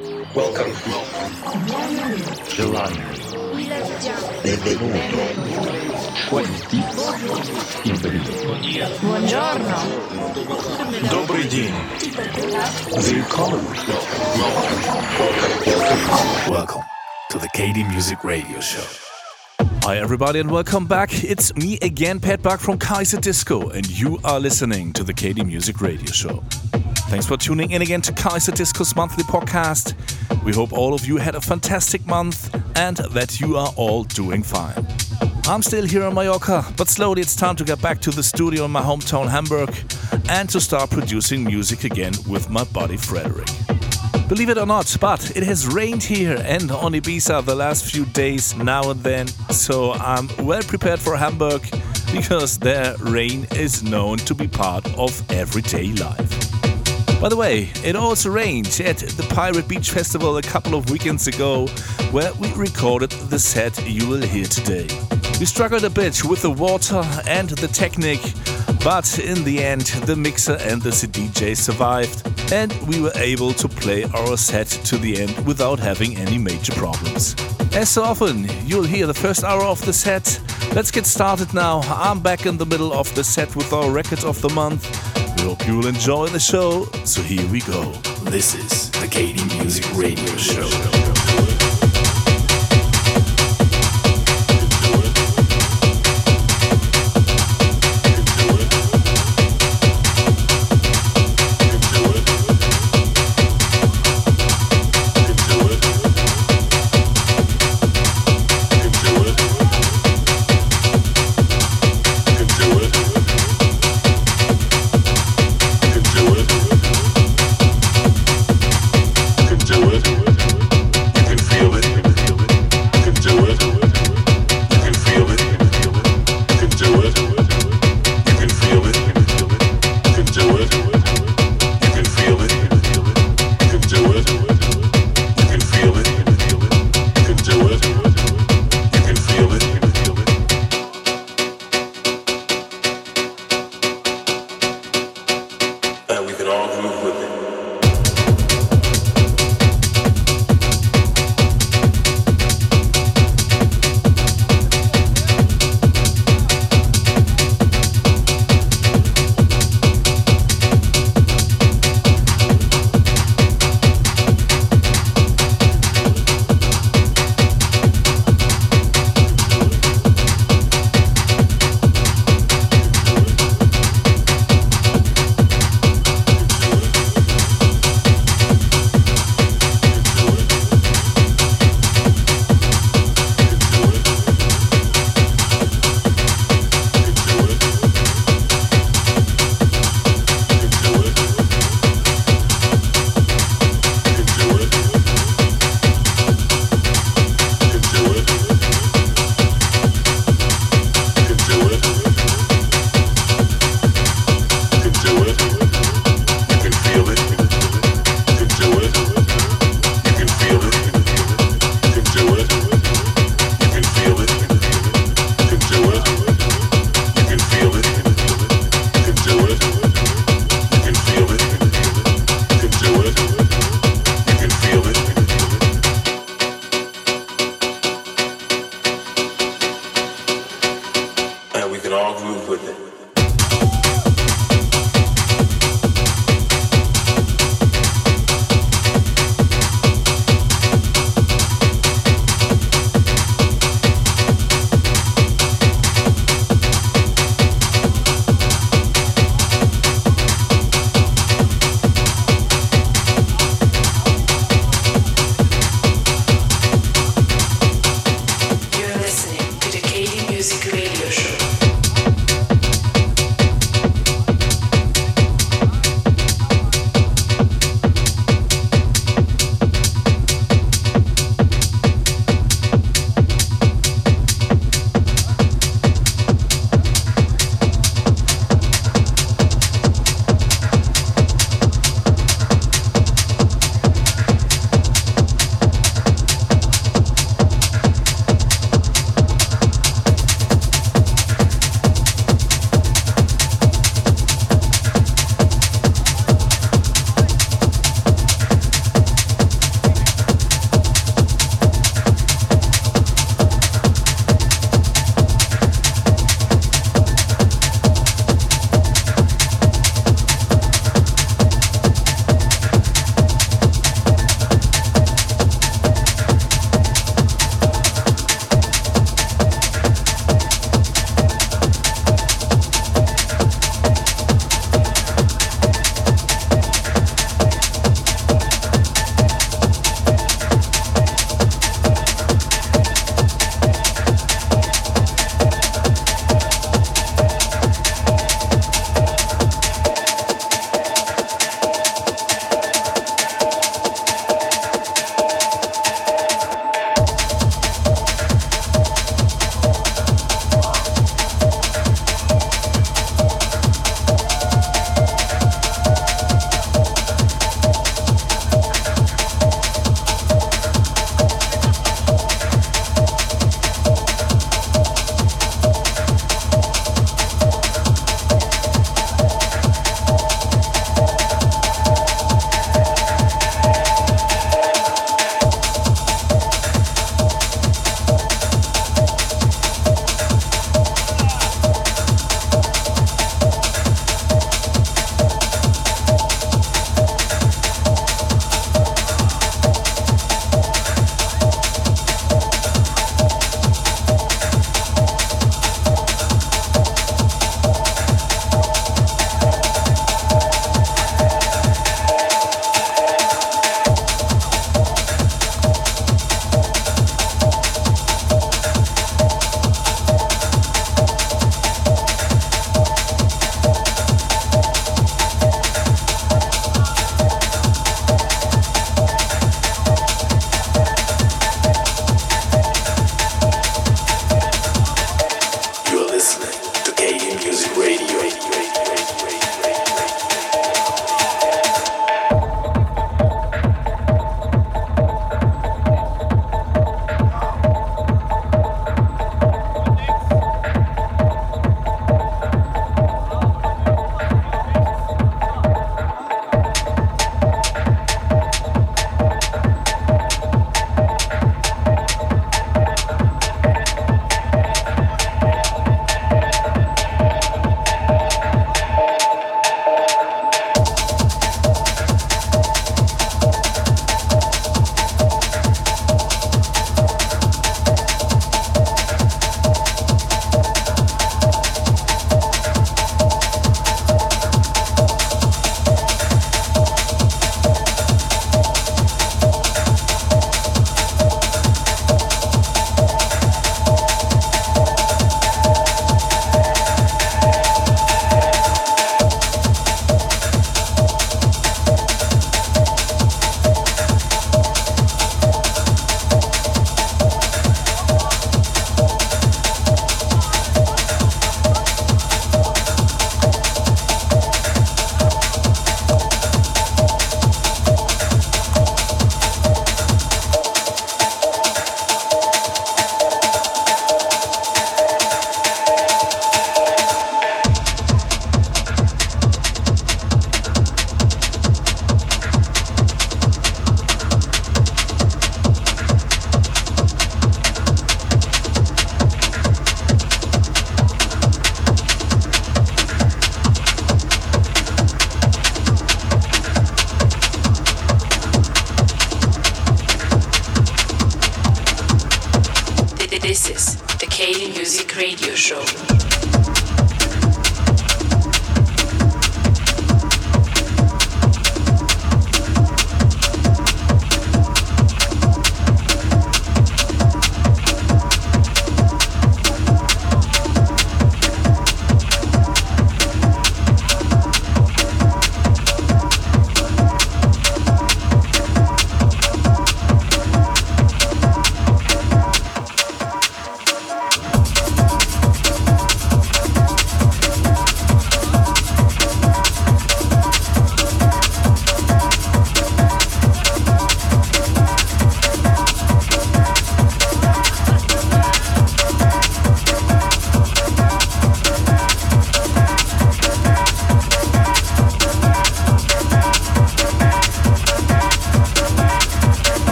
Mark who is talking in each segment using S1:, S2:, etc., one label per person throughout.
S1: Welcome.
S2: Giovanni. Benvenuto. Quanti.
S3: Buongiorno.
S4: Добрый день.
S2: Welcome.
S5: Welcome to the KD Music Radio Show.
S6: Hi, everybody, and welcome back. It's me again, Pat Buck from Kaiserdisco, and you are listening to the KD Music Radio Show. Thanks for tuning in again to Kaiserdisco's monthly podcast. We hope all of you had a fantastic month and that you are all doing fine. I'm still here in Mallorca, but slowly it's time to get back to the studio in my hometown Hamburg and to start producing music again with my buddy Frederick. Believe it or not, but it has rained here and on Ibiza the last few days now and then, so I'm well prepared for Hamburg because there rain is known to be part of everyday life. By the way, it also rained at the Pirate Beach Festival a couple of weekends ago, where we recorded the set you will hear today. We struggled a bit with the water and the technique, but in the end, the mixer and the DJ survived, and we were able to play our set to the end without having any major problems. As so often, you'll hear the first hour of the set. Let's get started now. I'm back in the middle of the set with our record of the month. We hope you'll enjoy the show, so here we go.
S5: This is the KD Music Radio Show.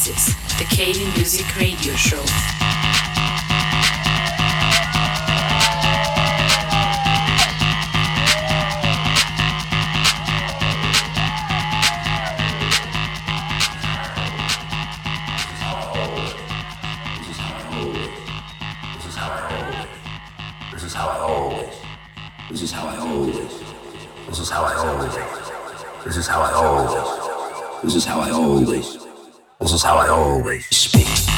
S4: Is the KD Music
S1: Radio Show. This is how I always. This is how I always.
S3: This is how I always have a tell myself. This is how I always have a tell myself. This is how I always. This
S6: is how I always speak.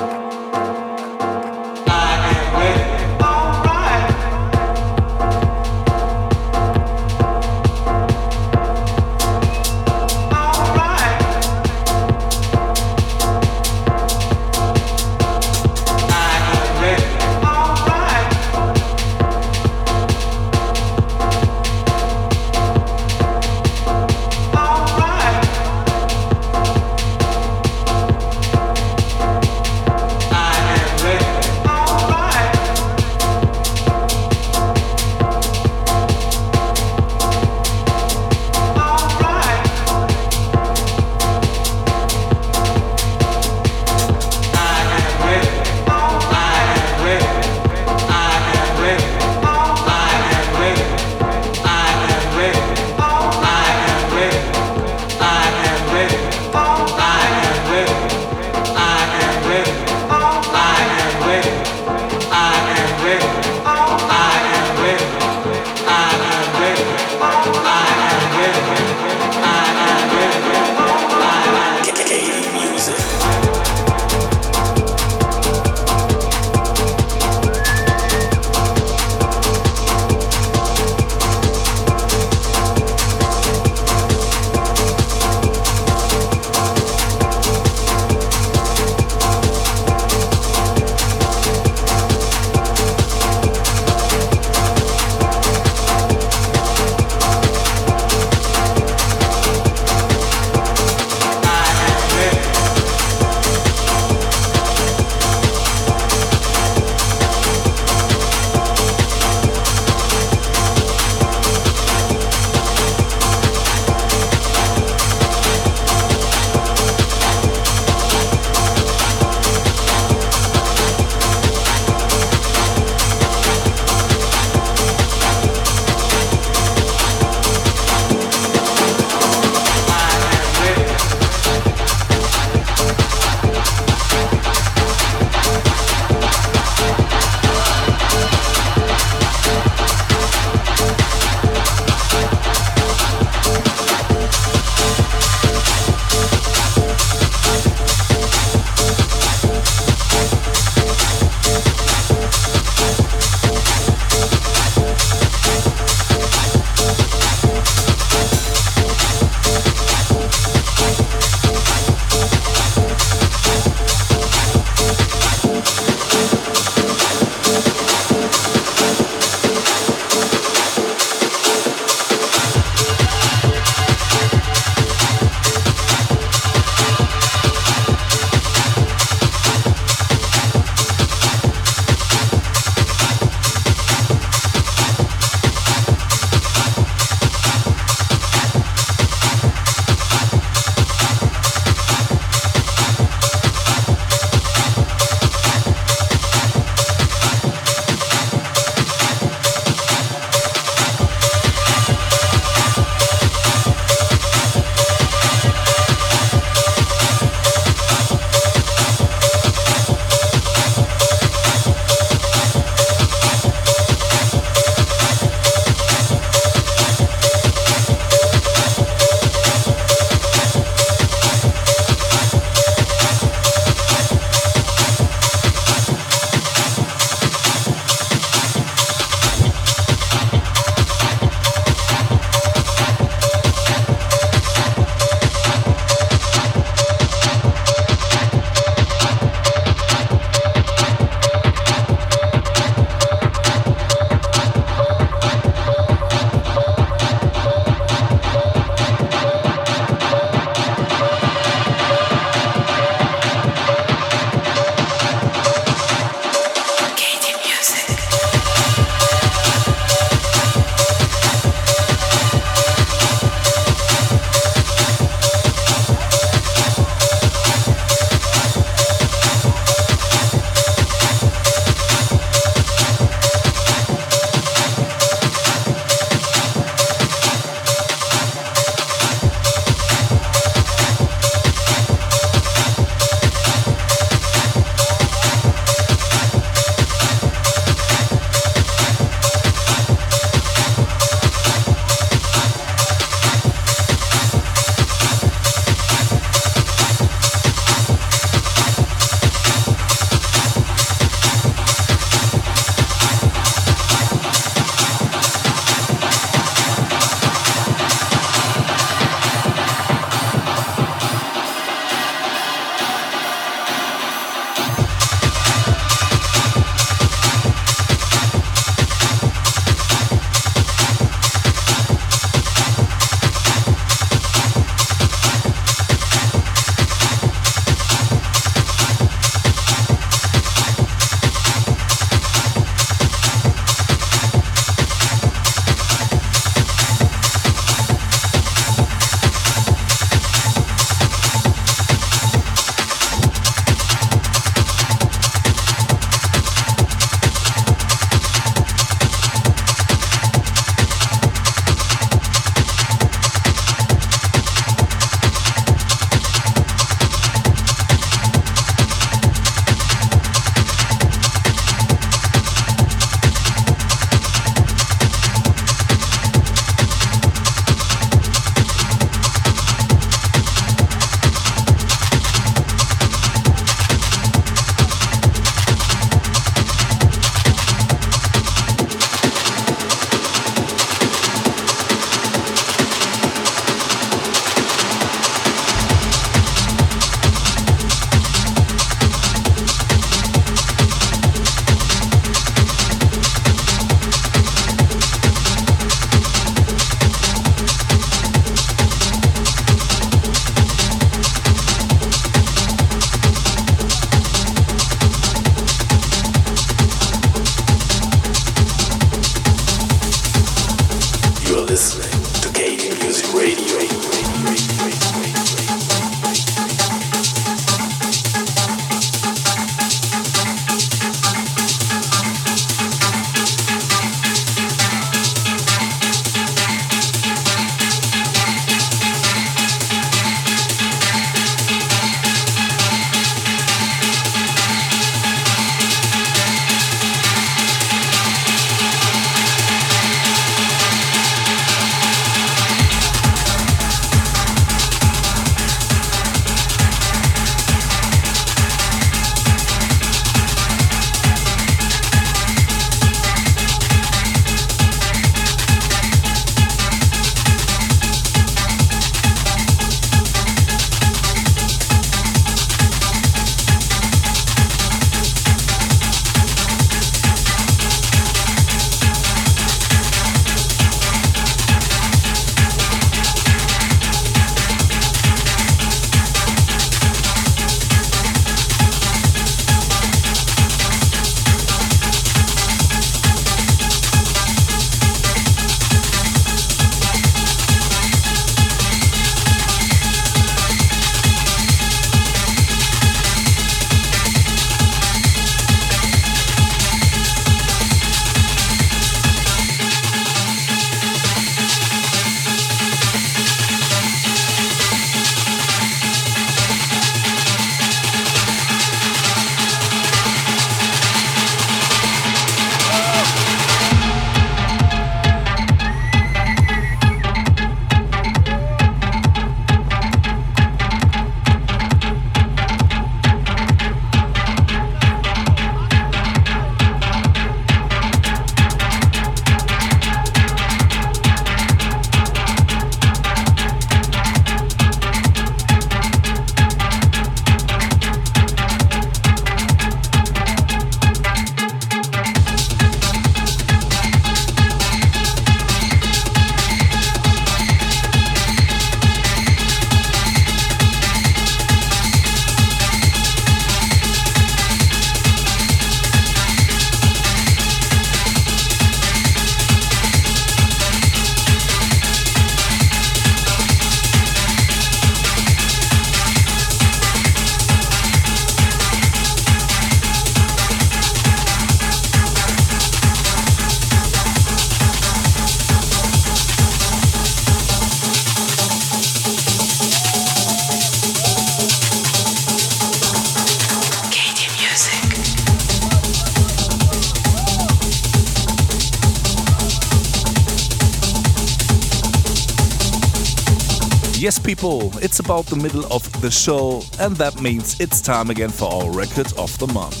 S6: People, it's about the middle of the show, and that means it's time again for our record of the month.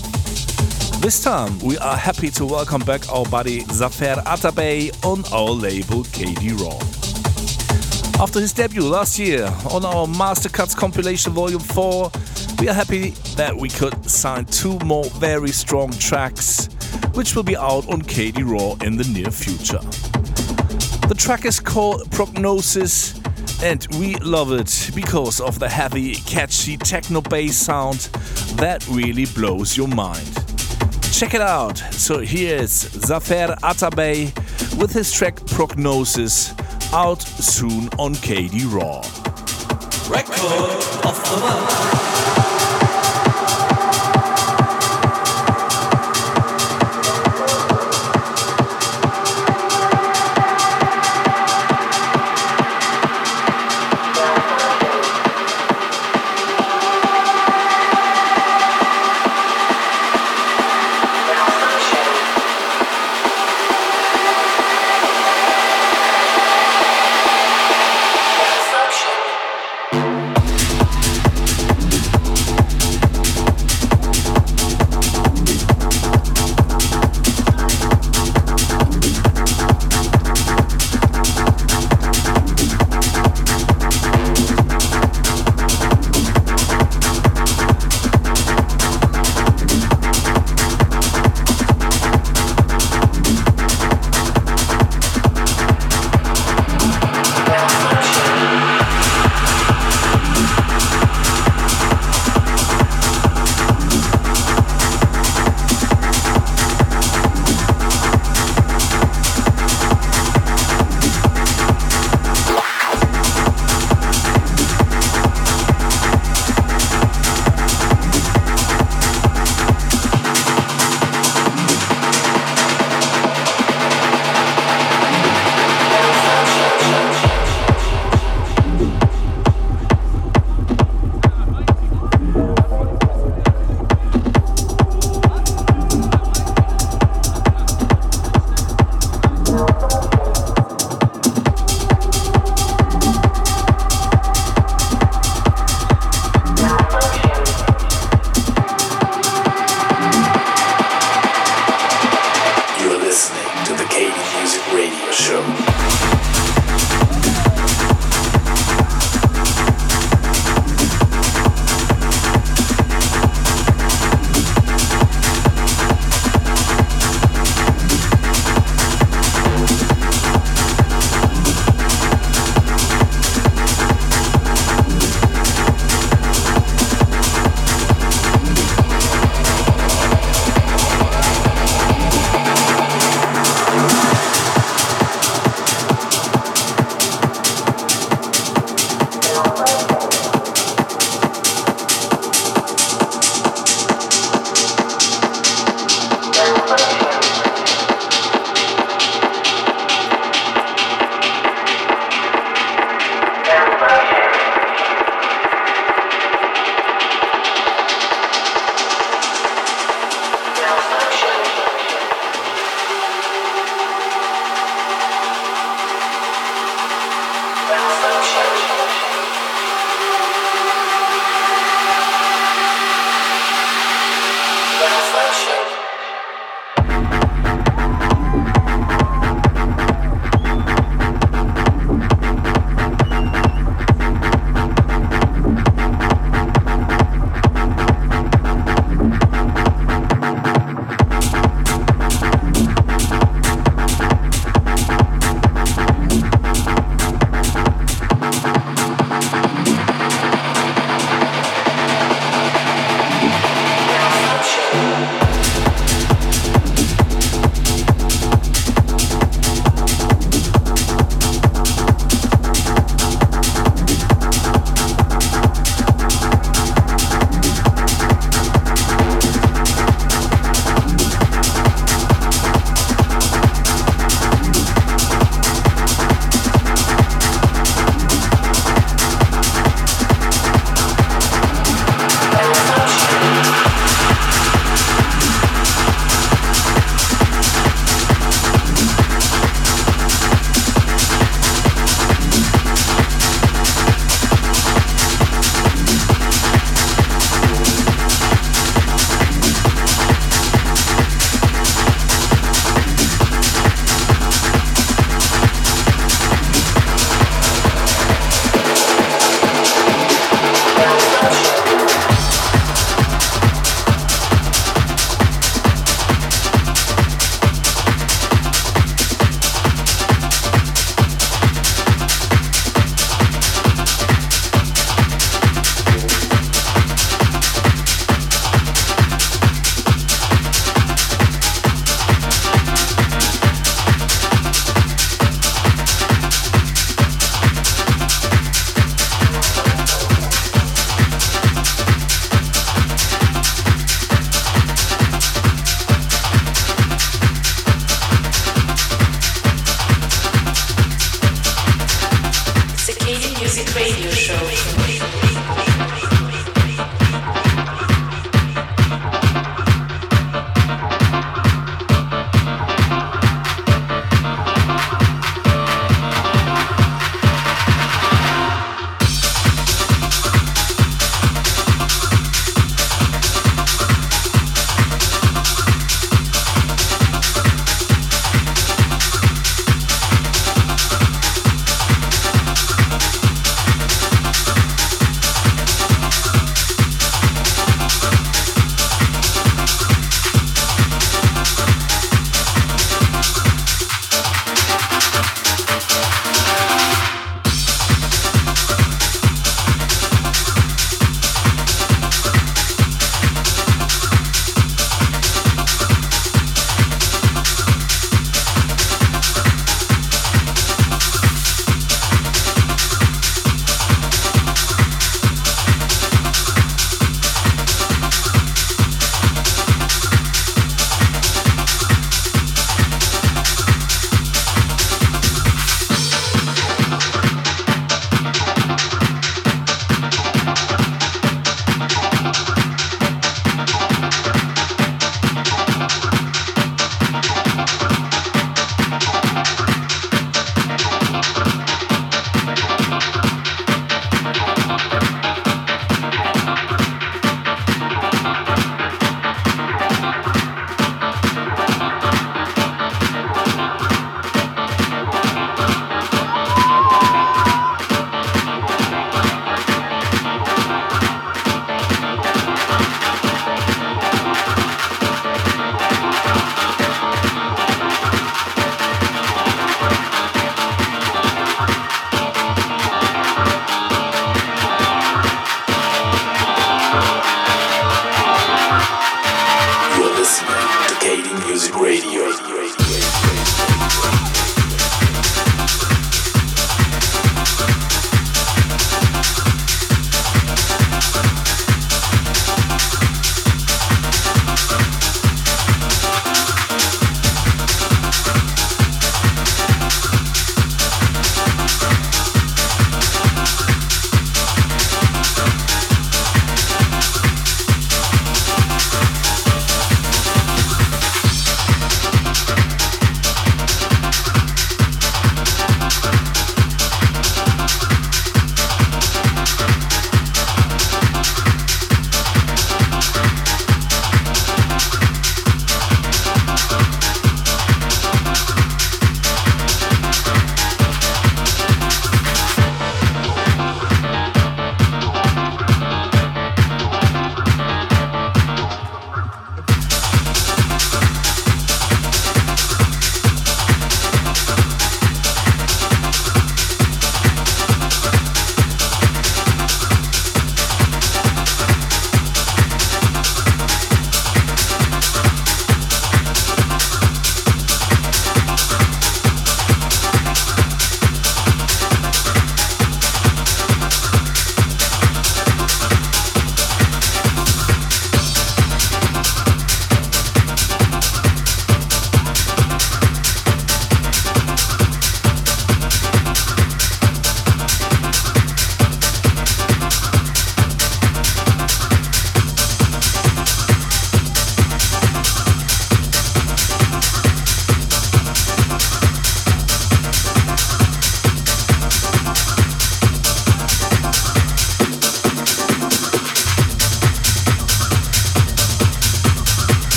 S6: This time, we are happy to welcome back our buddy Zafer Atabey on our label KD Raw. After his debut last year on our Master Cuts compilation volume 4, we are happy that we could sign two more very strong tracks, which will be out on KD Raw in the near future. The track is called Prognosis and we love it because of the heavy, catchy techno bass sound that really blows your mind. Check it out. So here's Zafer Atabey with his track Prognosis out soon on KD Raw.
S7: Record of the month.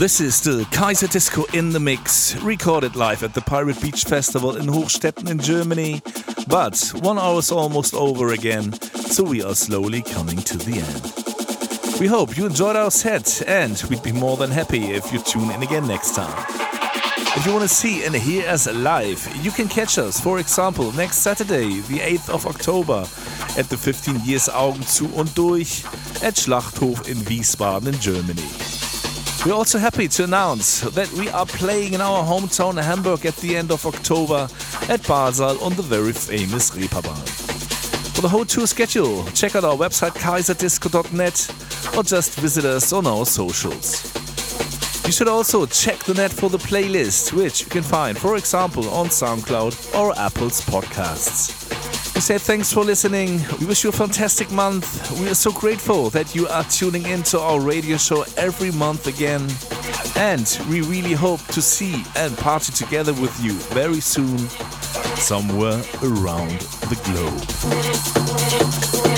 S6: This is still Kaiserdisco in the mix, recorded live at the Pirate Beach Festival in Hochstetten in Germany. But one hour is almost over again, so we are slowly coming to the end. We hope you enjoyed our set, and we'd be more than happy if you tune in again next time. If you want to see and hear us live, you can catch us, for example, next Saturday, the 8th of October, at the 15 Years Augen zu und durch at Schlachthof in Wiesbaden in Germany. We're also happy to announce that we are playing in our hometown Hamburg at the end of October at Baalsaal on the very famous Reeperbahn. For the whole tour schedule, check out our website kaiserdisco.net or just visit us on our socials. You should also check the net for the playlist, which you can find, for example, on SoundCloud or Apple's podcasts. We say thanks for listening. We wish you a fantastic month. We are so grateful that you are tuning into our radio show every month again. And we really hope to see and party together with you very soon, somewhere around the
S1: You're